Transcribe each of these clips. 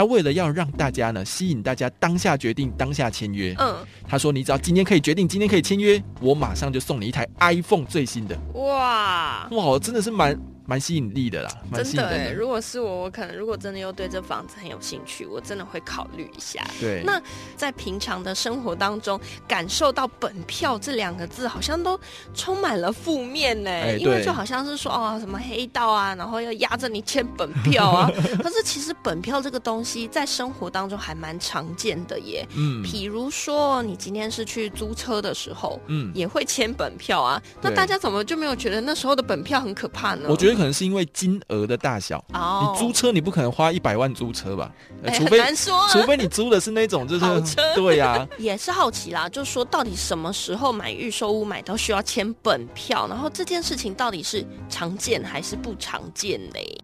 他为了要让大家呢吸引大家当下决定当下签约，嗯，他说你只要今天可以决定，今天可以签约，我马上就送你一台 iPhone 最新的。哇，哇，真的是蛮蛮吸引力的啦，蛮吸引真的。如果是我，我可能如果真的又对这房子很有兴趣，我真的会考虑一下。对，那在平常的生活当中，感受到“本票”这两个字，好像都充满了负面呢、因为就好像是说哦，什么黑道啊，然后要压着你签本票啊。可是其实本票这个东西，在生活当中还蛮常见的耶。嗯比如说，你今天是去租车的时候，嗯，也会签本票啊。那大家怎么就没有觉得那时候的本票很可怕呢？我觉得可能是因为金额的大小。哦，你租车，你不可能花一百万租车吧？除非难说啊，除非你租的是那种就是 对呀、也是好奇啦，就说到底什么时候买预售屋买到需要签本票，然后这件事情到底是常见还是不常见嘞？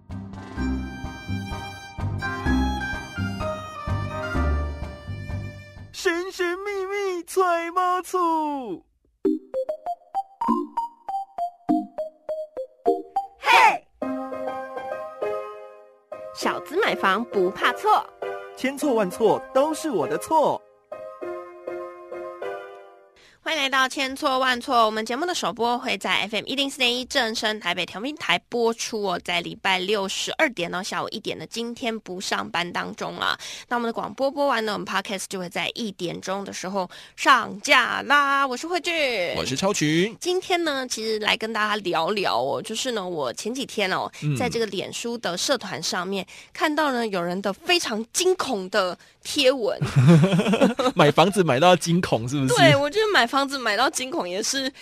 买房不怕错，千错万错都是我的错。欢迎来到千错万错。我们节目的首播会在 FM 一零四点一正声台北调频台播出哦，在礼拜六十二点到下午一点的今天不上班当中啊。那我们的广播播完呢，我们 Podcast 就会在一点钟的时候上架啦。我是慧俊，我是超群，今天呢，其实来跟大家聊聊哦，就是呢，我前几天哦，嗯在这个脸书的社团上面看到呢，有人的非常惊恐的贴文。买房子买到惊恐是不是？对我觉得买房子买到惊恐也是。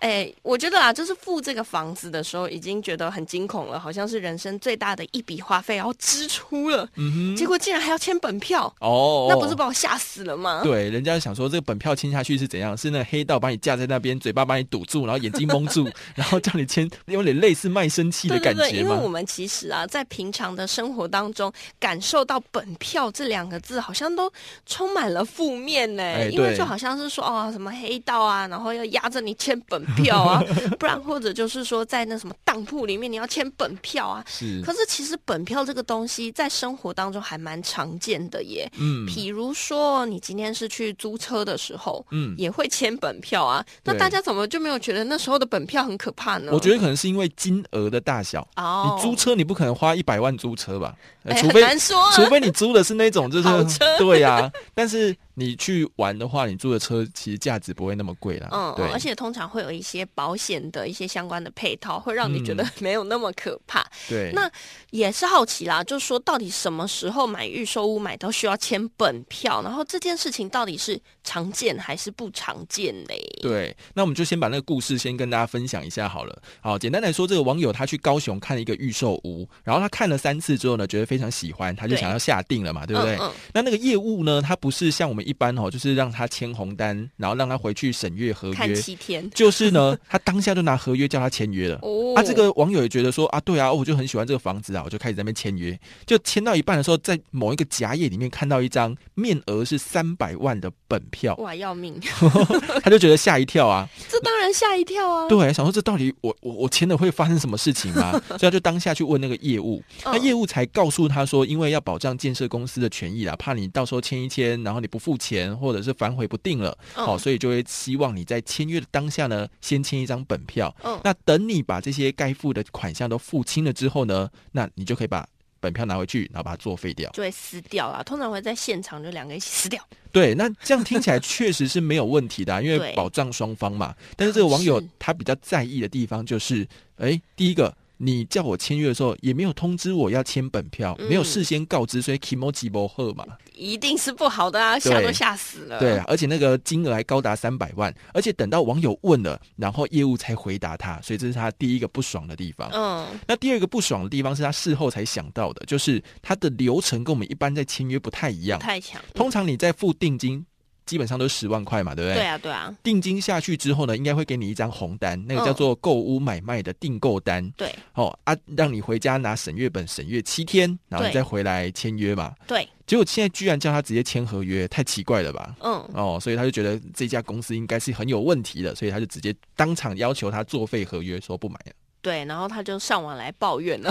哎，我觉得啊，就是付这个房子的时候，已经觉得很惊恐了，好像是人生最大的一笔花费，然后支出了，嗯结果竟然还要签本票，哦，那不是把我吓死了吗？对，人家想说这个本票签下去是怎样？是那黑道把你架在那边，嘴巴把你堵住，然后眼睛蒙住，然后叫你签，有点类似卖身契的对对对，因为我？们其实啊，在平常的生活当中，感受到“本票”这两个字，好像都充满了负面呢、哎因为就好像是说哦，什么黑道啊，然后要压着你签本票啊，不然或者就是说在那什么当铺里面你要签本票啊。是，可是其实本票这个东西在生活当中还蛮常见的耶。嗯比如说，你今天是去租车的时候，嗯，也会签本票啊。那大家怎么就没有觉得那时候的本票很可怕呢？我觉得可能是因为金额的大小。哦，你租车，你不可能花一百万租车吧？呃哎除非很难说啊除非你租的是那种就是车对呀、但是你去玩的话，你租的车其实价值不会那么贵啦。嗯，对，而且通常会有一些保险的一些相关的配套，会让你觉得嗯没有那么可怕。对，那也是好奇啦，就是说到底什么时候买预售屋买到需要签本票，然后这件事情到底是常见还是不常见嘞？对，那我们就先把那个故事先跟大家分享一下好了。好，简单来说，这个网友他去高雄看了一个预售屋，然后他看了三次之后呢，觉得非常喜欢，他就想要下定了嘛，对不对？嗯嗯那那个业务呢，他不是像我们一般哦，就是让他签红单，然后让他回去审阅合看约，七天。就是呢，他当下就拿合约叫他签约了。哦。啊，这个网友也觉得说啊，对啊，我就很喜欢这个房子啊，我就开始在那边签约，就签到一半的时候，在某一个夹页里面看到一张面额是三百万的本票，哇要命，他就觉得吓一跳啊，这当然吓一跳啊！对，想说这到底我我我签了会发生什么事情吗？所以他就当下去问那个业务，那嗯业务才告诉他说，因为要保障建设公司的权益啦，怕你到时候签一签，然后你不付钱或者是反悔不定了，好哦，所以就会希望你在签约的当下呢，先签一张本票。嗯那等你把这些该付的款项都付清了之后呢，那你就可以把本票拿回去，然后把它作废掉。就会撕掉啦，通常会在现场就两个一起撕掉。对，那这样听起来确实是没有问题的啊、因为保障双方嘛。但是这个网友他比较在意的地方就是，哎，第一个。你叫我签约的时候，也没有通知我要签本票，嗯没有事先告知，所以 kimoji 不好嘛。一定是不好的啊，吓都吓死了。对啊，而且那个金额还高达三百万，而且等到网友问了，然后业务才回答他，所以这是他第一个不爽的地方。嗯，那第二个不爽的地方是他事后才想到的，就是他的流程跟我们一般在签约不太一样。太强。通常你在付定金，基本上都是十万块嘛，对不对？对啊，对啊，定金下去之后呢，应该会给你一张红单，那个叫做购屋买卖的订购单。对哦啊，让你回家拿审阅本审阅七天，然后你再回来签约嘛。对，结果现在居然叫他直接签合约，太奇怪了吧？嗯，哦，所以他就觉得这家公司应该是很有问题的，所以他就直接当场要求他作废合约，说不买了。对，然后他就上网来抱怨了。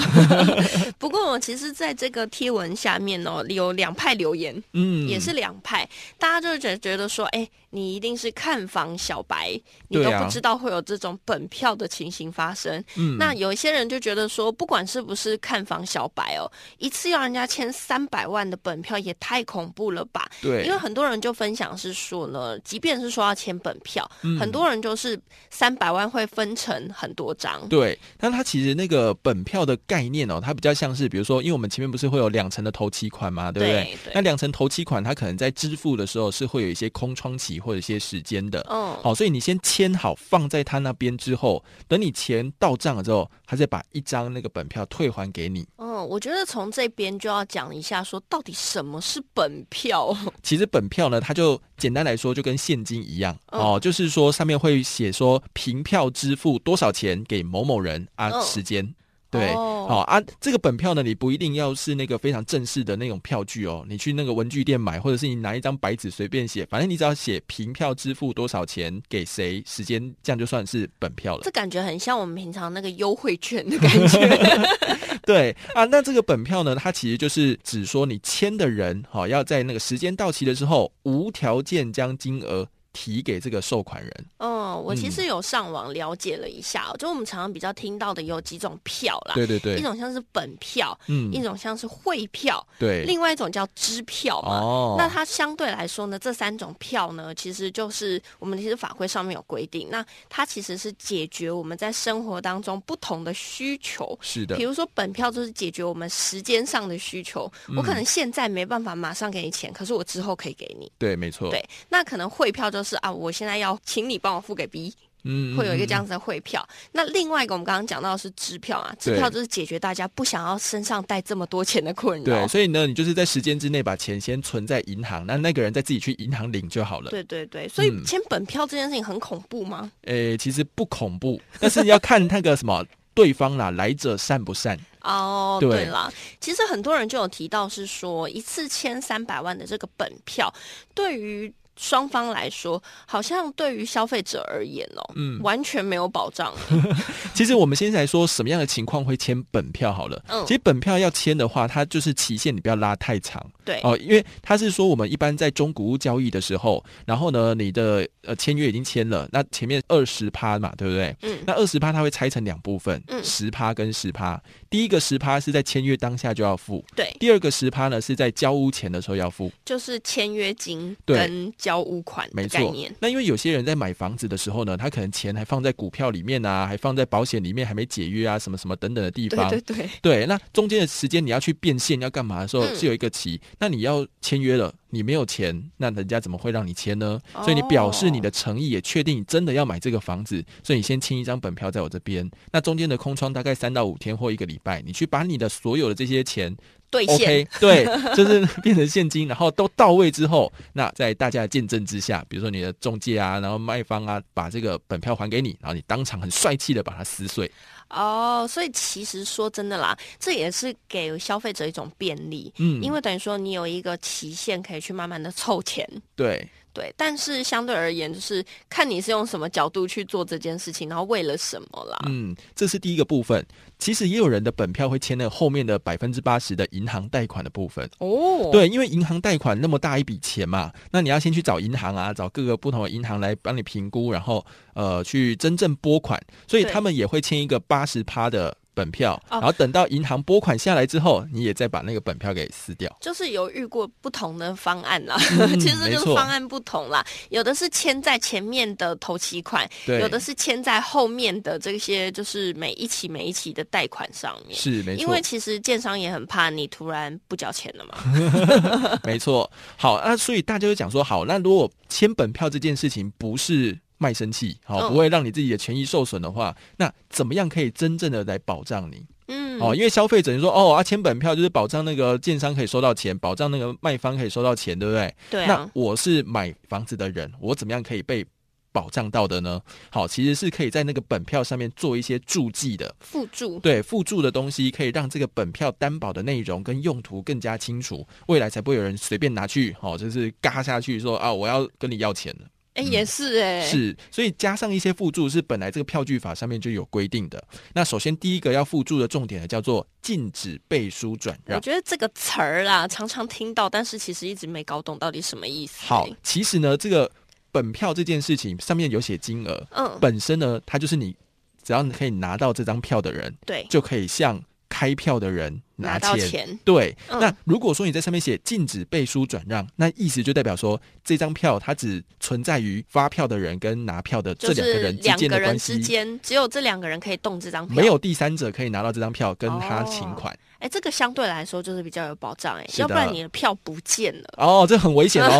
不过我其实在这个贴文下面哦，有两派留言，嗯，也是两派，大家就是觉觉得说，哎，你一定是看房小白，你都不知道会有这种本票的情形发生。嗯那有一些人就觉得说，不管是不是看房小白哦，一次要人家签三百万的本票也太恐怖了吧？对，因为很多人就分享是说呢，即便是说要签本票，嗯很多人就是三百万会分成很多张。对，但它其实那个本票的概念哦，它比较像是，比如说，因为我们前面不是会有两层的头期款嘛，对不对？对对那两层头期款，它可能在支付的时候是会有一些空窗期或者一些时间的。嗯，好，所以你先签好放在他那边之后，等你钱到账了之后，他再把一张那个本票退还给你。嗯，我觉得从这边就要讲一下，说到底什么是本票？其实本票呢，它就简单来说就跟现金一样嗯哦，就是说上面会写说凭票支付多少钱给某某人啊，嗯时间。对，哦好、啊，这个本票呢，你不一定要是那个非常正式的那种票据哦，你去那个文具店买，或者是你拿一张白纸随便写，反正你只要写凭票支付多少钱给谁，时间，这样就算是本票了这。感觉很像我们平常那个优惠券的感觉。对啊，那这个本票呢，它其实就是指说你签的人，好、要在那个时间到期的时候，无条件将金额提给这个受款人。嗯，我其实有上网了解了一下哦，就我们常常比较听到的有几种票啦，对对对。一，种像是本票，嗯。一种像是汇票，对，另外一种叫支票嘛。哦，那它相对来说呢，这三种票呢，其实就是我们其实法规上面有规定，那它其实是解决我们在生活当中不同的需求。是的。比，如说，本票就是解决我们时间上的需求，我可能现在没办法马上给你钱，可是我之后可以给你。对，没错，对，那可能汇票就是啊，我现在要请你帮我付给 B，嗯，会有一个这样。子的汇票。那另外一个我们刚刚讲到的是支票啊，支票就是解决大家不想要身上带这么多钱的困扰对，。所以呢，你就是在时间之内把钱先存在银行，那那个人再自己去银行领就好了。对对对，所以嗯签本票这件事情很恐怖吗？诶，其实不恐怖，但是要看那个什么对方啦，来者善不善。哦，对对啦，其实很多人就有提到是说，一次签三百万的这个本票，对于双方来说，好像对于消费者而言哦，嗯完全没有保障。其实我们现在来说什么样的情况会签本票好了。嗯其实本票要签的话，它就是期限你不要拉太长对，哦，因为它是说我们一般在中古屋交易的时候，然后呢，你的呃签约已经签了，那前面二十趴嘛，对不对？嗯那二十趴它会拆成两部分，嗯十趴跟十趴。第一个十趴是在签约当下就要付，对，第二个十趴呢是在交屋前的时候要付。就是签约金对跟交屋款没错的概念。，那因为有些人在买房子的时候呢，他可能钱还放在股票里面啊，还放在保险里面，还没解约啊，什么什么等等的地方。对对对，对那中间的时间你要去变现要干嘛的时候，嗯是有一个期。那你要签约了，你没有钱，那人家怎么会让你签呢？哦所以你表示你的诚意，也确定你真的要买这个房子，所以你先签一张本票在我这边。那中间的空窗大概三到五天或一个礼拜，你去把你的所有的这些钱兑现。OK，对，就是变成现金，然后都到位之后，那在大家的见证之下，比如说你的中介啊，然后卖方啊，把这个本票还给你，然后你当场很帅气的把它撕碎。哦，所以其实说真的啦，这也是给消费者一种便利，嗯，因为等于说你有一个期限可以去慢慢的凑钱。对对，但是相对而言，就是看你是用什么角度去做这件事情，然后为了什么啦。嗯，这是第一个部分。其实也有人的本票会签了后面的百分之八十的银行贷款的部分。哦，对，因为银行贷款那么大一笔钱嘛，那你要先去找银行啊，找各个不同的银行来帮你评估，然后呃去真正拨款，所以他们也会签一个八十趴的本票，哦然后等到银行拨款下来之后，你也再把那个本票给撕掉。就是有遇过不同的方案啦，嗯 其实就是方案不同啦。有的是签在前面的头期款，有的是签在后面的这些，就是每一期每一期的贷款上面。是没错，因为其实建商也很怕你突然不交钱了嘛。没错。好，那所以大家就讲说，好，那如果签本票这件事情不是卖身契，好，嗯不会让你自己的权益受损的话，那怎么样可以真正的来保障你？嗯，哦，因为消费者你说哦，啊，签本票就是保障那个建商可以收到钱，保障那个卖方可以收到钱，对不对？对啊，我是买房子的人，我怎么样可以被保障到的呢？好，其实是可以在那个本票上面做一些注记的，附注。对附注的东西，可以让这个本票担保的内容跟用途更加清楚，未来才不会有人随便拿去，哦，就是嘎下去说啊，我要跟你要钱了。哎，也是哎，是，所以加上一些附注是本来这个票据法上面就有规定的。那首先第一个要附注的重点呢，叫做禁止背书转让。我觉得这个词儿啦，常常听到，但是其实一直没搞懂到底什么意思。好，其实呢，这个本票这件事情上面有写金额，嗯，本身呢，它就是你只要你可以拿到这张票的人，对，就可以向。开票的人拿钱，对。那如果说你在上面写禁止背书转让，那意思就代表说这张票它只存在于发票的人跟拿票的这两个人之间的关系，只有这两个人可以动这张票，没有第三者可以拿到这张票跟他请款。哎，这个相对来说就是比较有保障哎，要不然你的票不见了哦，这很危险哦，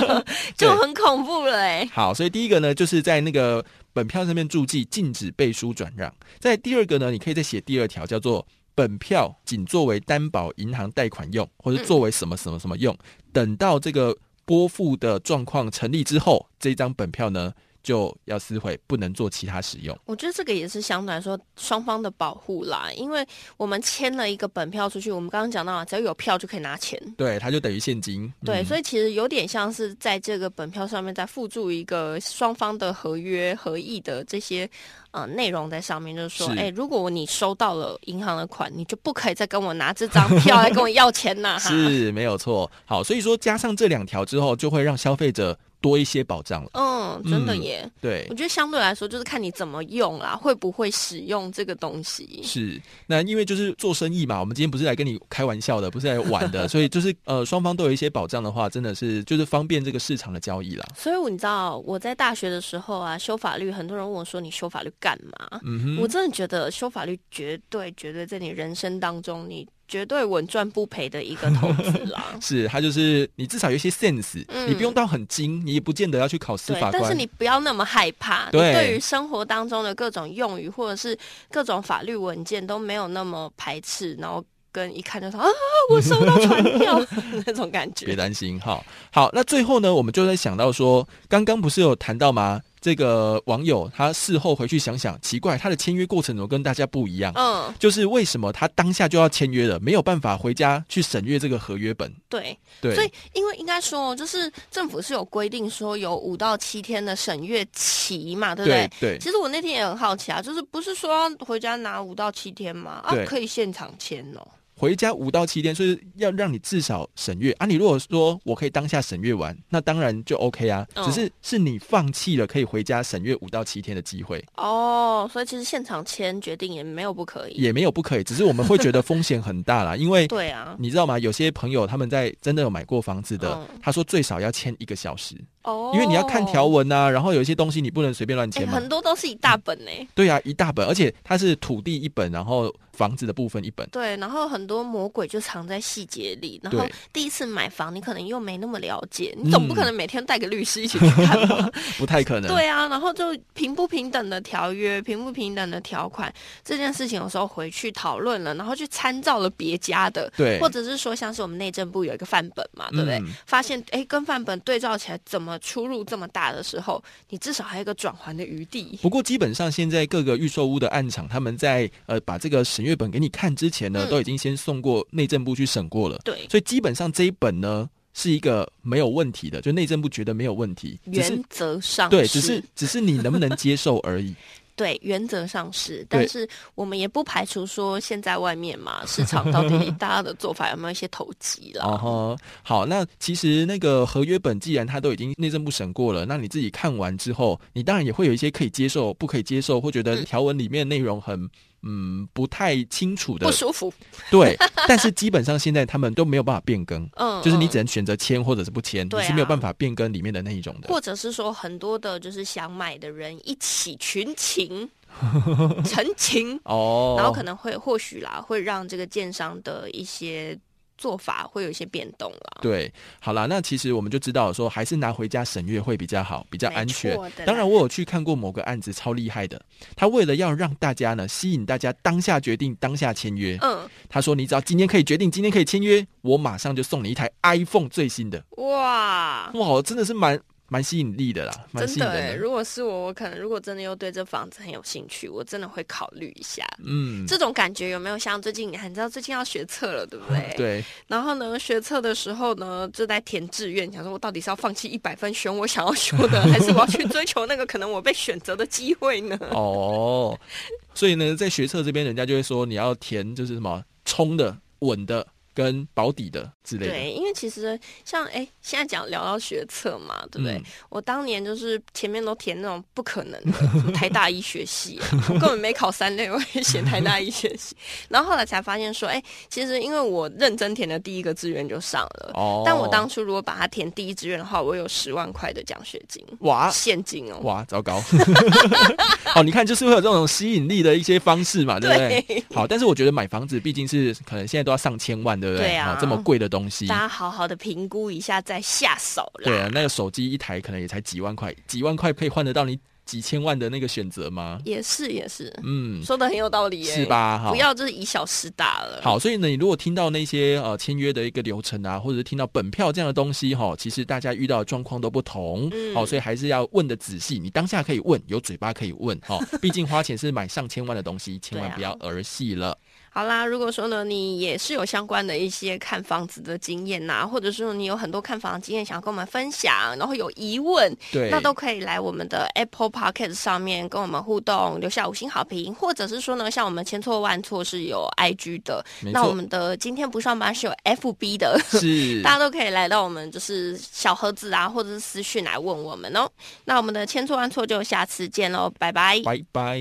就很恐怖了哎。好，所以第一个呢，就是在那个本票上面注记禁止背书转让。在第二个呢，你可以再写第二条，叫做。本票仅作为担保银行贷款用，或者作为什么什么什么用。等到这个拨付的状况成立之后，这张本票呢？就要撕毁，不能做其他使用。我觉得这个也是相对来说双方的保护啦，因为我们签了一个本票出去，我们刚刚讲到，只要有票就可以拿钱，对，它就等于现金。对，所以其实有点像是在这个本票上面再附注一个双方的合约合意的这些呃内容在上面，就是说，哎，如果你收到了银行的款，你就不可以再跟我拿这张票来跟我要钱呐。是没有错。好，所以说加上这两条之后，就会让消费者。多一些保障了，嗯，真的耶。对，我觉得相对来说，就是看你怎么用啦，会不会使用这个东西。是，那因为就是做生意嘛，我们今天不是来跟你开玩笑的，不是来玩的，所以就是呃，双方都有一些保障的话，真的是就是方便这个市场的交易啦。所以你知道我在大学的时候啊，修法律，很多人问我说：“你修法律干嘛？”嗯哼，我真的觉得修法律绝对绝对在你人生当中你。绝对稳赚不赔的一个投资啦。是，它就是你至少有一些 sense，你不用到很精，你也不见得要去考司法官，但是你不要那么害怕。对，对于生活当中的各种用语或者是各种法律文件都没有那么排斥，然后跟一看就说啊，我收到传票 那种感觉。别担心，哈，好，那最后呢，我们就在想到说，刚刚不是有谈到吗？这个网友他事后回去想想，奇怪，他的签约过程怎么跟大家不一样？嗯，就是为什么他当下就要签约了，没有办法回家去审阅这个合约本？对对，所以因为应该说，就是政府是有规定说有五到七天的审阅期嘛，对不对？对。其实我那天也很好奇啊，就是不是说回家拿五到七天吗？啊，可以现场签哦。回家五到七天，所以要让你至少审阅啊！你如果说我可以当下审阅完，那当然就 OK 啊。只是是你放弃了可以回家审阅五到七天的机会哦。所以其实现场签决定也没有不可以，也没有不可以，只是我们会觉得风险很大啦。因为对啊，你知道吗？有些朋友他们在真的有买过房子的，他说最少要签一个小时哦，因为你要看条文啊，然后有一些东西你不能随便乱签嘛。很多都是一大本呢。对啊，一大本，而且它是土地一本，然后。房子的部分一本，对，然后很多魔鬼就藏在细节里。然后第一次买房，你可能又没那么了解，你总不可能每天带个律师一起去看吧？不太可能。对啊，然后就平不平等的条约、平不平等的条款这件事情，有时候回去讨论了，然后去参照了别家的，对，或者是说像是我们内政部有一个范本嘛，对不对？发现哎，跟范本对照起来怎么出入这么大的时候，你至少还有一个转还的余地。不过基本上现在各个预售屋的案场，他们在呃把这个审阅本给你看之。之前呢，都已经先送过内政部去审过了，对，所以基本上这一本呢是一个没有问题的，就内政部觉得没有问题，原则上对，只是只是你能不能接受而已。对，原则上是，但是我们也不排除说现在外面嘛，市场到底 大家的做法有没有一些投机了？哦，好，那其实那个合约本既然他都已经内政部审过了，那你自己看完之后，你当然也会有一些可以接受、不可以接受，或觉得条文里面内容很。嗯，不太清楚的，不舒服。对，但是基本上现在他们都没有办法变更，嗯，就是你只能选择签或者是不签，你是没有办法变更里面的那一种的。或者是说，很多的就是想买的人一起群情 成情哦，然后可能会或许啦，会让这个建商的一些。做法会有一些变动了。对，好啦，那其实我们就知道说，还是拿回家审阅会比较好，比较安全。当然，我有去看过某个案子，超厉害的。他为了要让大家呢，吸引大家当下决定，当下签约。嗯，他说：“你只要今天可以决定，今天可以签约，我马上就送你一台 iPhone 最新的。”哇哇，真的是蛮。蛮吸引力的啦，蛮吸引真的哎，人的。如果是我，我可能如果真的又对这房子很有兴趣，我真的会考虑一下。嗯，这种感觉有没有像最近？你知道最近要学测了，对不对？对，然后呢，学测的时候呢，就在填志愿，想说我到底是要放弃一百分选我想要修的，还是我要去追求那个可能我被选择的机会呢？哦，所以呢，在学测这边，人家就会说你要填就是什么冲的、稳的跟保底的之类的。对，其实像哎，现在讲聊到学测嘛，对不对？嗯我当年就是前面都填那种不可能的，台大医学系，我根本没考三类，我也写台大医学系。然后后来才发现说，哎，其实因为我认真填的第一个志愿就上了。哦，但我当初如果把它填第一志愿的话，我有十万块的奖学金，哇现金哦。哇，糟糕！哦，你看，就是会有这种吸引力的一些方式嘛，对不对？对好，但是我觉得买房子毕竟是可能现在都要上千万，对不对？对啊好这么贵的东西大，家好好好的评估一下再下手啦。对啊，那个手机一台可能也才几万块，几万块可以换得到你几千万的那个选择吗？也是也是，嗯，说的很有道理耶，是？吧？哈不。要就是以小失大了。好，所以呢，你如果听到那些呃签约的一个流程啊，或者是听到本票这样的东西哈、其实大家遇到的状况都不同，嗯好、所以还是要问的仔细。你当下可以问，有嘴巴可以问，哈、毕竟花钱是买上千万的东西，千万不要儿戏了。好啦，如果说呢，你也是有相关的一些看房子的经验呐、或者是说你有很多看房的经验想要跟我们分享，然后有疑问，对，那都可以来我们的 Apple Podcast 上面跟我们互动，留下五星好评，或者是说呢，像我们千错万错是有 IG 的，那我们的今天不上班是有 FB 的。是 大家都可以来到我们就是小盒子啊，或者是私讯来问我们哦。那我们的千错万错就下次见喽，拜拜。拜拜。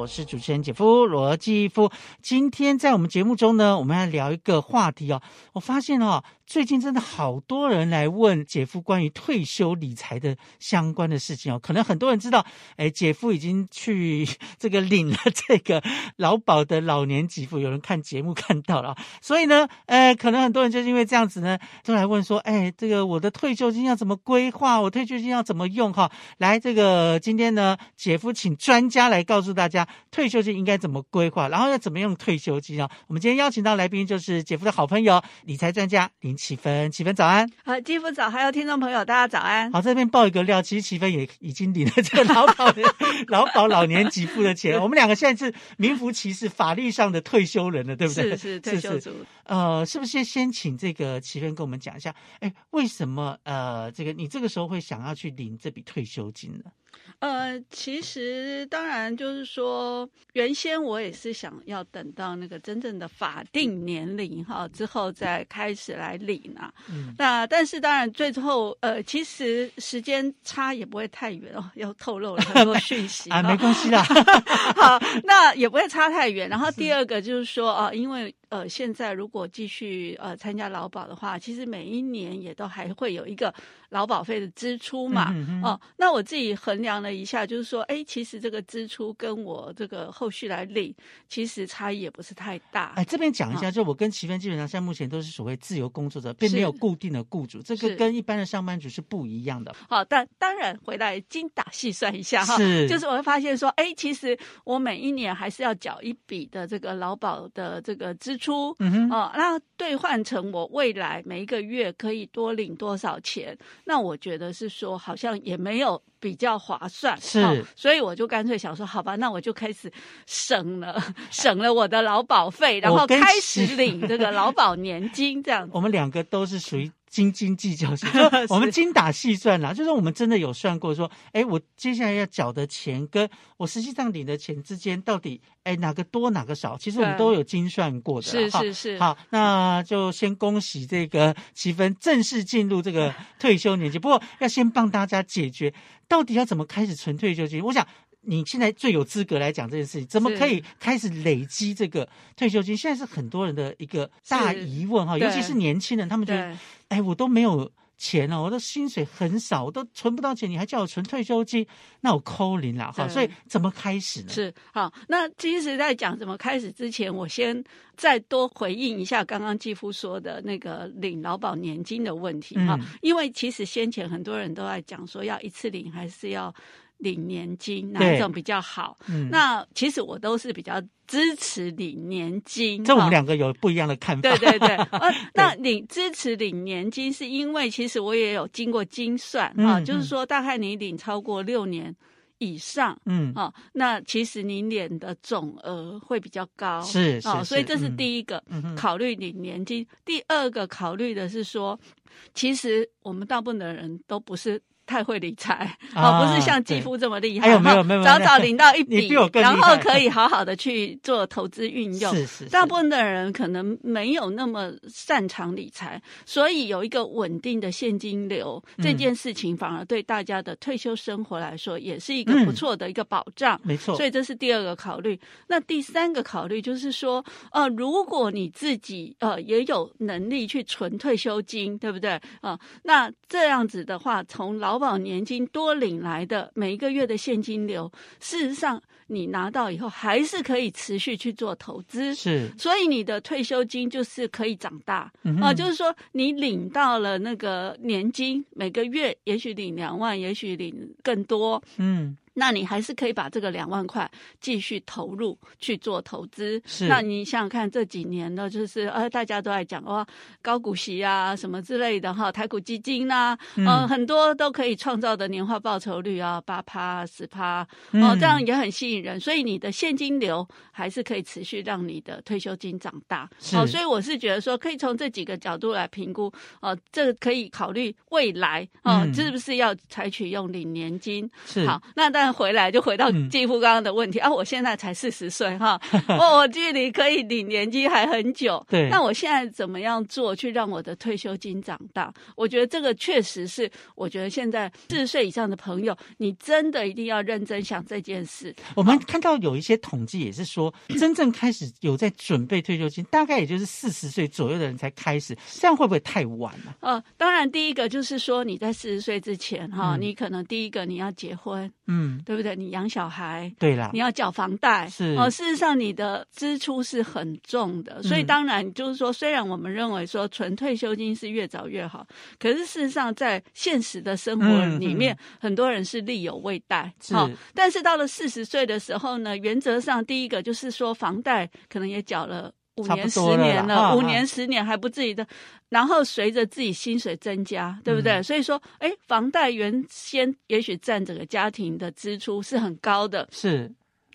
我是主持人姐夫罗继夫。今天在我们节目中呢，我们要聊一个话题哦。我发现哦，最近真的好多人来问姐夫关于退休理财的相关的事情哦。可能很多人知道，哎，姐夫已经去这个领了这个劳保的老年给付，有人看节目看到了，所以呢，呃，可能很多人就是因为这样子呢，都来问说，哎，这个我的退休金要怎么规划？我退休金要怎么用？哈，来，这个今天呢，姐夫请专家来告诉大家退休金应该怎么规划，然后要怎么用退休金啊？我们今天邀请到来宾就是姐夫的好朋友理财专家林启芬，启芬早安。好，季夫早，还有听众朋友，大家早安。好，这边爆一个料，其实启芬也已经领了这个劳保的 劳保老年给付的钱，我们两个现在是名副其实法律上的退休人了，对不对？是是退休族，呃，是不是先先请这个齐芬跟我们讲一下，哎，为什么呃，这个你这个时候会想要去领这笔退休金呢？呃，其实当然就是说，原先我也是想要等到那个真正的法定年龄哈之后再开始来领啊。嗯，那但是当然最后呃，其实时间差也不会太远哦，要透露了很多讯息 啊，没关系啦，好，那也不会差太远。然后第二个就是说啊、因为呃，现在如果继续呃参加劳保的话，其实每一年也都还会有一个劳保费的支出嘛。哦，那我自己衡量了一下，就是说，哎，其实这个支出跟我这个后续来领，其实差异也不是太大。哎，这边讲一下，好就我跟齐芬基本上现在目前都是所谓自由工作者，并没有固定的雇主，这个跟一般的上班族是不一样的。好，但当然回来精打细算一下哈，是就是我会发现说，哎，其实我每一年还是要缴一笔的这个劳保的这个支出，嗯哼，哦，那兑换成我未来每一个月可以多领多少钱？那我觉得是说，好像也没有比较划算，是哦所以我就干脆想说，好吧，那我就开始省了，省了我的劳保费，然后开始领这个劳保年金，这样子。我们两个都是属于斤斤计较型，就我们精打细算啦，就是我们真的有算过说，哎，我接下来要缴的钱跟我实际上领的钱之间到底，哎，哪个多哪个少？其实我们都有精算过的是是是，好，那就先恭喜这个齐芬正式进入这个退休年纪。不过要先帮大家解决，到底要怎么开始存退休金？我想你现在最有资格来讲这件事情，怎么可以开始累积这个退休金？现在是很多人的一个大疑问哈，尤其是年轻人，他们觉得，哎，我都没有。钱哦，我的薪水很少，我都存不到钱，你还叫我存退休金，那我扣零了哈。所以怎么开始呢？是好，那其实，在讲怎么开始之前，我先再多回应一下刚刚继夫说的那个领劳保年金的问题哈、嗯因为其实先前很多人都在讲说，要一次领还是要领年金，哪一种比较好？嗯，那其实我都是比较支持领年金，哈这我们两个有不一样的看法。对对对，呃，那领支持领年金，是因为其实我也有经过精算啊，就是说大概你领超过六年以上。嗯，啊，那其实你领的总额会比较高，啊，是是是所以这是嗯第一个、嗯考虑领年金。第二个考虑的是说，其实我们大部分的人都不是。太会理财啊不是像对继父这么厉害，哎呦没有没有没有早早领到一笔然后可以好好的去做投资运用。是是，是大部分的人可能没有那么擅长理财，所以有一个稳定的现金流、嗯这件事情，反而对大家的退休生活来说，也是一个嗯不错的一个保障。没错，所以这是第二个考虑。那第三个考虑就是说，呃，如果你自己呃也有能力去存退休金，对不对？啊、那这样子的话，从劳保年金多领来的每一个月的现金流，事实上你拿到以后还是可以持续去做投资。是。所以你的退休金就是可以长大。啊、嗯呃就是说你领到了那个年金，每个月也许领两万，也许领更多，嗯那你还是可以把这个两万块继续投入去做投资。是那你想想看，这几年呢，就是呃，大家都在讲哇，高股息啊什么之类的哈，台股基金呐、嗯呃，很多都可以创造的年化报酬率啊，八趴、十趴，哦、嗯这样也很吸引人。所以你的现金流还是可以持续让你的退休金长大。是哦，所以我是觉得说，可以从这几个角度来评估，哦、这个可以考虑未来哦、嗯是不是要采取用领年金。是好，那当然回来就回到嗯继父刚刚的问题、啊，我现在才四十岁哈，我 我距离可以领年金还很久。对那我现在怎么样做去让我的退休金长大？我觉得这个确实是，我觉得现在四十岁以上的朋友，你真的一定要认真想这件事。我们看到有一些统计也是说，真正开始有在准备退休金，大概也就是四十岁左右的人才开始，这样会不会太晚了？呃，当然第一个就是说你在四十岁之前哈，嗯你可能第一个你要结婚，嗯，对不对？你养小孩，对啦。你，要缴房贷，是。哦、事实上你的支出是很重的，所以嗯当然就是说，虽然我们认为说存退休金是越早越好，可是事实上在现实的生活里面，嗯。很多人是力有未逮，是。哦但是到了四十岁的时候呢，原则上第一个就是说房贷可能也缴了。五年、十年了，五年、十年还不至于的，然后随着自己薪水增加，对不对？嗯。所以说，哎，房贷原先也许占整个家庭的支出是很高的，是，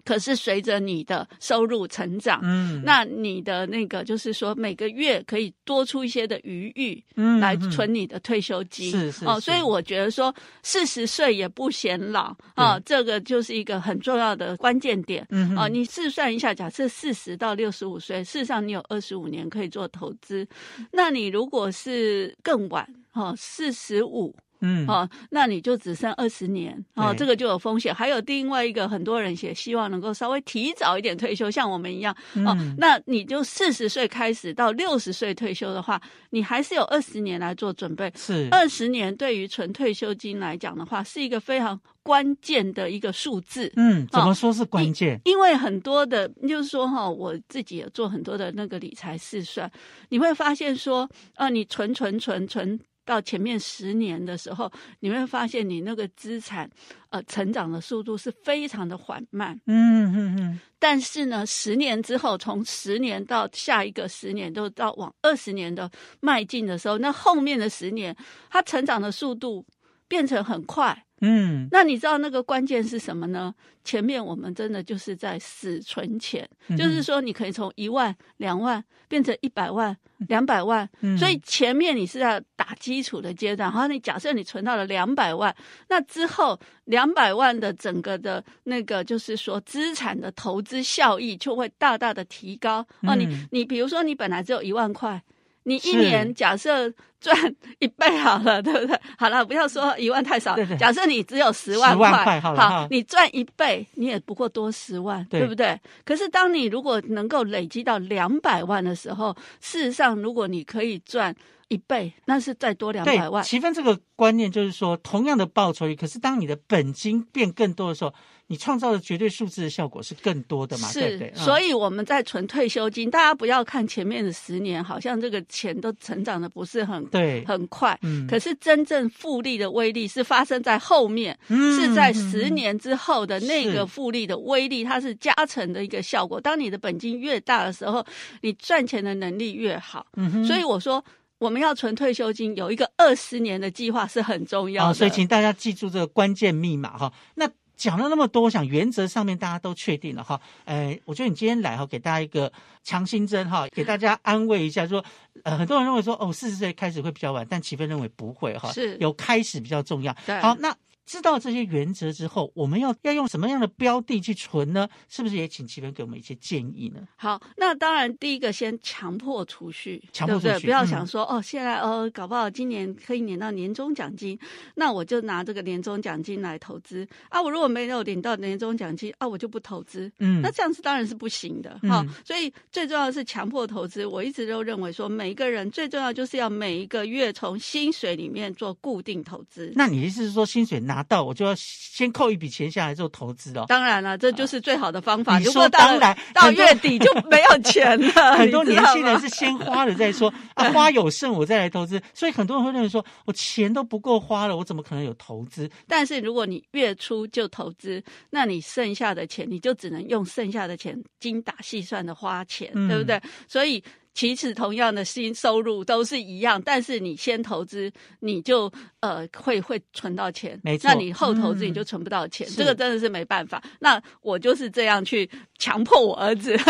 可是随着你的收入成长，嗯，那你的那个就是说每个月可以多出一些的余裕。嗯来存你的退休金，哦，是是哦所以我觉得说四十岁也不显老啊，这个就是一个很重要的关键点。嗯哼哦，你试算一下，假设四十到六十五岁，事实上你有二十五年可以做投资，那你如果是更晚，哦，四十五。嗯哦，那你就只剩二十年哦，这个就有风险。还有另外一个，很多人也希望能够稍微提早一点退休，像我们一样哦。嗯那你就四十岁开始到六十岁退休的话，你还是有二十年来做准备。是二十年对于存退休金来讲的话，是一个非常关键的一个数字。嗯，怎哦么说是关键？因为很多的，就是说哈，我自己也做很多的那个理财试算，你会发现说，呃，你存存存存到前面十年的时候，你会发现你那个资产呃成长的速度是非常的缓慢。嗯嗯嗯，但是呢，十年之后，从十年到下一个十年，都到往二十年的迈进的时候，那后面的十年，它成长的速度变成很快。嗯，那你知道那个关键是什么呢？前面我们真的就是在死存钱，嗯就是说你可以从一万、两万变成一百万、两百万，嗯所以前面你是要打基础的阶段。然后你假设你存到了两百万，那之后两百万的整个的那个就是说资产的投资效益就会大大的提高。哦，你嗯你比如说你本来只有一万块。你一年假设赚一倍好了，对不对？好了，不要说一万太少对对，假设你只有十万10万块好你赚一倍，你也不过多十万，对对不对？可是当你如果能够累积到两百万的时候，事实上，如果你可以赚一倍，那是再多两百，万。齐分这个观念就是说，同样的报酬率，可是当你的本金变更多的时候，你创造的绝对数字的效果是更多的嘛？对不是对？，所以以我们在存退休金，大家不要看前面的十年，好像这个钱都成长的不是很对，很快。嗯可是真正复利的威力是发生在后面，嗯是在嗯十年之后的那个复利的威力，它是加成的一个效果。当你的本金越大的时候，你赚钱的能力越好。嗯哼所以我说，我们要存退休金，有一个二十年的计划是很重要的。好，所以请大家记住这个关键密码哈。那讲了那么多，我想原则上面大家都确定了哈。呃，我觉得你今天来哈，给大家一个强心针哈，给大家安慰一下，说呃，很多人认为说哦，四十岁开始会比较晚，但齐飞认为不会哈，是有开始比较重要。对好，那。知道这些原则之后，我们要要用什么样的标的去存呢？是不是也请齐文给我们一些建议呢？好，那当然，第一个先强迫储蓄，强迫对不对？不要嗯想说、哦，现在呃，搞不好今年可以领到年终奖金，那我就拿这个年终奖金来投资啊。我如果没有领到年终奖金啊，我就不投资。嗯那这样子当然是不行的嗯哈、所以最重要的是强迫投资。我一直都认为说，每一个人最重要就是要每一个月从薪水里面做固定投资。那你的意思是说，薪水拿到我就要先扣一笔钱下来做投资哦？当然了，这就是最好的方法。你说如果当然到月底就没有钱了，很多年轻人是先花了再说 啊，花有剩我再来投资，所以很多人会认为说，我钱都不够花了，我怎么可能有投资？但是如果你月初就投资，那你剩下的钱你就只能用剩下的钱精打细算的花钱，嗯对不对？所以其实同样的新收入都是一样，但是你先投资，你就呃会会存到钱，没错那你后投资嗯你就存不到钱，是这个真的是没办法。那我就是这样去强迫我儿子，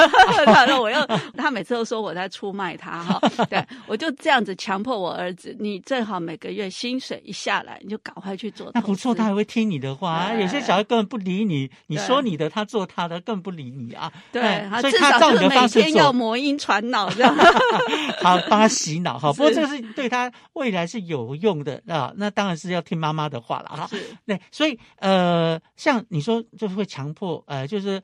他说我又他每次都说我在出卖他哈，对我就这样子强迫我儿子，你最好每个月薪水一下来，你就赶快去做。那不错，他还会听你的话。对有些小孩根本不理你，你说你的，他做他的，更不理你啊。对，哎他所以他照至少是你的方式每天要做，魔音传脑这样。好帮他洗脑哈。不过是这个是对他未来是有用的啊。那当然是要听妈妈的话了哈。是对，所以呃，像你说，就是会强迫呃，就是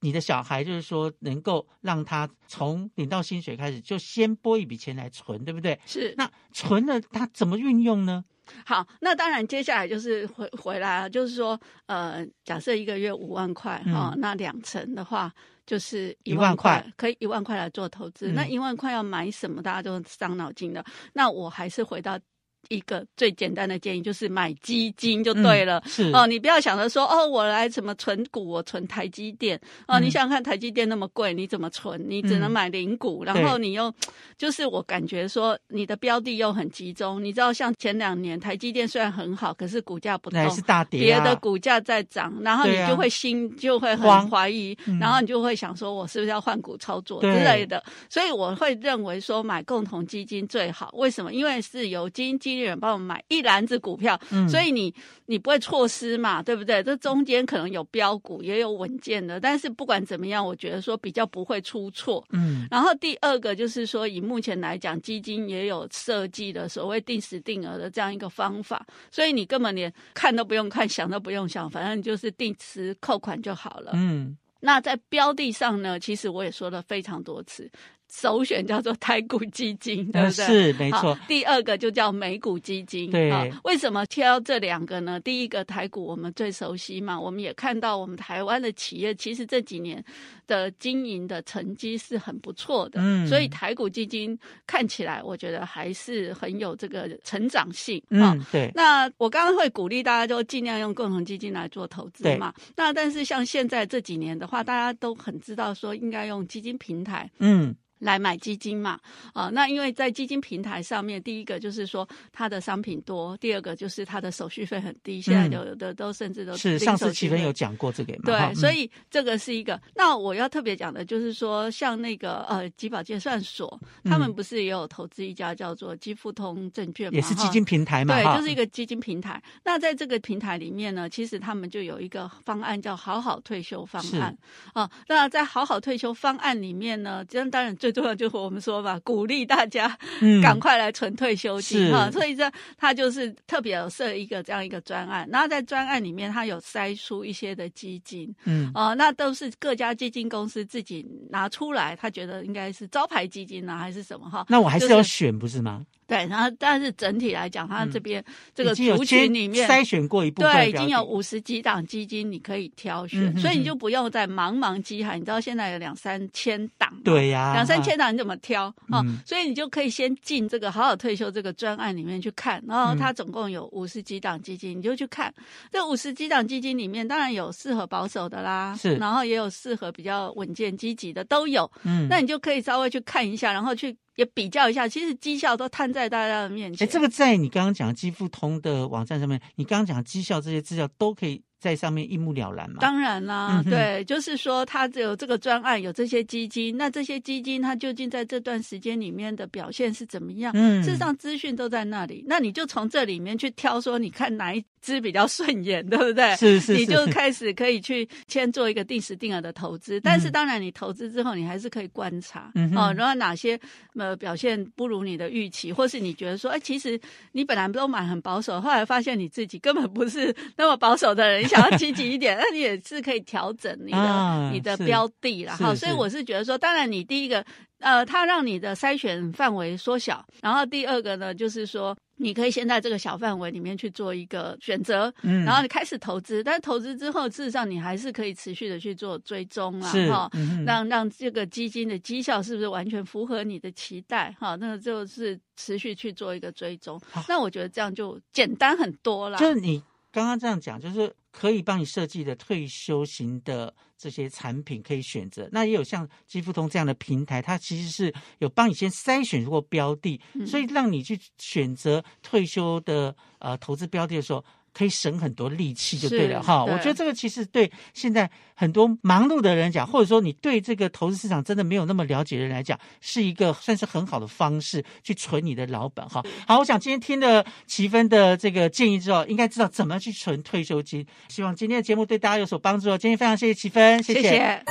你的小孩，就是说能够让他从领到薪水开始，就先拨一笔钱来存，对不对？是，那存了他怎么运用呢？好，那当然接下来就是回回来了，就是说，呃，假设一个月五万块嗯哈、那两成的话就是一万万块，可以一万块来做投资。嗯那一万块要买什么，大家都伤脑筋的。那我还是回到一个最简单的建议，就是买基金就对了。嗯是哦，你不要想着说哦，我来什么存股，我存台积电哦。嗯你想想看，台积电那么贵，你怎么存？你只能嗯买零股，然后你又就是我感觉说你的标的又很集中。你知道，像前两年台积电虽然很好，可是股价不动那也。是大跌、啊，别的股价在涨，然后你就会心、就会很怀疑，嗯然后你就会想说，我是不是要换股操作之类的？所以我会认为说买共同基金最好。为什么？因为是由基金经纪人帮我们买一篮子股票，嗯所以你你不会错失嘛，对不对？这中间可能有标股，也有稳健的，但是不管怎么样，我觉得说比较不会出错。嗯然后第二个就是说，以目前来讲，基金也有设计的所谓定时定额的这样一个方法，所以你根本连看都不用看，想都不用想，反正你就是定时扣款就好了。嗯那在标的上呢，其实我也说了非常多次，首选叫做 台股基金，对呃不对？是没错，第二个就叫美股基金。对啊为什么挑这两个呢？第一个台股我们最熟悉嘛，我们也看到我们台湾的企业其实这几年的经营的成绩是很不错的，嗯所以台股基金看起来我觉得还是很有这个成长性。啊嗯对，那我刚刚会鼓励大家就尽量用共同基金来做投资嘛。那但是像现在这几年的话，大家都很知道说应该用基金平台。嗯来买基金嘛，啊、那因为在基金平台上面，第一个就是说它的商品多，第二个就是它的手续费很低，现在有的都甚至都嗯是上次手续费齐芬有讲过这个嘛，哈对，所嗯以这个是一个。那我要特别讲的就是说，像那个呃集保结算所，他们嗯不是也有投资一家叫做基富通证券嘛？哈也是基金平台嘛，对，就是一个基金平台。那在这个平台里面呢，其实他们就有一个方案叫“好好退休方案”啊。那在“好好退休方案”里面呢，当当然最最重要就是我们说吧，鼓励大家嗯赶快来存退休金是哈。所以这他就是特别有设一个这样一个专案，然后在专案里面，他有筛出一些的基金嗯哦、那都是各家基金公司自己拿出来，他觉得应该是招牌基金呢、还是什么哈？那我还是就是要选，不是吗？对，然后但是整体来讲，他这边这个族群里面筛选过一部分对，已经有五十几档基金你可以挑选，嗯哼哼所以你就不用再茫茫机海。你知道现在有两三千档，对呀，两三千档你怎么挑啊、嗯所以你就可以先进这个好好退休这个专案里面去看，然后嗯它总共有五十几档基金，你就去看这五十几档基金里面，当然有适合保守的啦，是然后也有适合比较稳健积极的都有。嗯，那你就可以稍微去看一下，然后去也比较一下，其实绩效都摊在大家的面哎，前。这个在你刚刚讲的基富通的网站上面，你刚刚讲绩效这些资料都可以在上面一目了然嘛？当然啦，嗯对，就是说他只有这个专案，有这些基金，那这些基金它究竟在这段时间里面的表现是怎么样？嗯事实上资讯都在那里，那你就从这里面去挑，说你看哪一支比较顺眼，对不对？是是，你就是开始可以去先做一个定时定额的投资，但是嗯当然你投资之后，你还是可以观察、嗯哦，然后哪些呃表现不如你的预期，或是你觉得说，哎，其实你本来都买很保守，后来发现你自己根本不是那么保守的人，你想要积极一点，那你也是可以调整你的、啊你的标的啦。好，是是所以我是觉得说，当然你第一个。呃，它让你的筛选范围缩小，然后第二个呢，就是说你可以先在这个小范围里面去做一个选择，嗯然后你开始投资，但是投资之后，事实上你还是可以持续的去做追踪啊，哈。嗯让让这个基金的绩效是不是完全符合你的期待？哈，那个就是持续去做一个追踪。那我觉得这样就简单很多了。就是你刚刚这样讲，就是可以帮你设计的退休型的这些产品可以选择。那也有像基富通这样的平台，它其实是有帮你先筛选过标的，嗯所以让你去选择退休的呃投资标的的时候。可以省很多力气就对了哈，我觉得这个其实对现在很多忙碌的人讲，或者说你对这个投资市场真的没有那么了解的人来讲，是一个算是很好的方式去存你的老本哈。好，我想今天听了齐芬的这个建议之后，应该知道怎么去存退休金。希望今天的节目对大家有所帮助哦。今天非常谢谢齐芬，谢谢谢。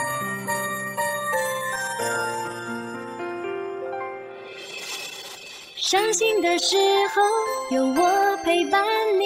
伤心的时候有我陪伴你，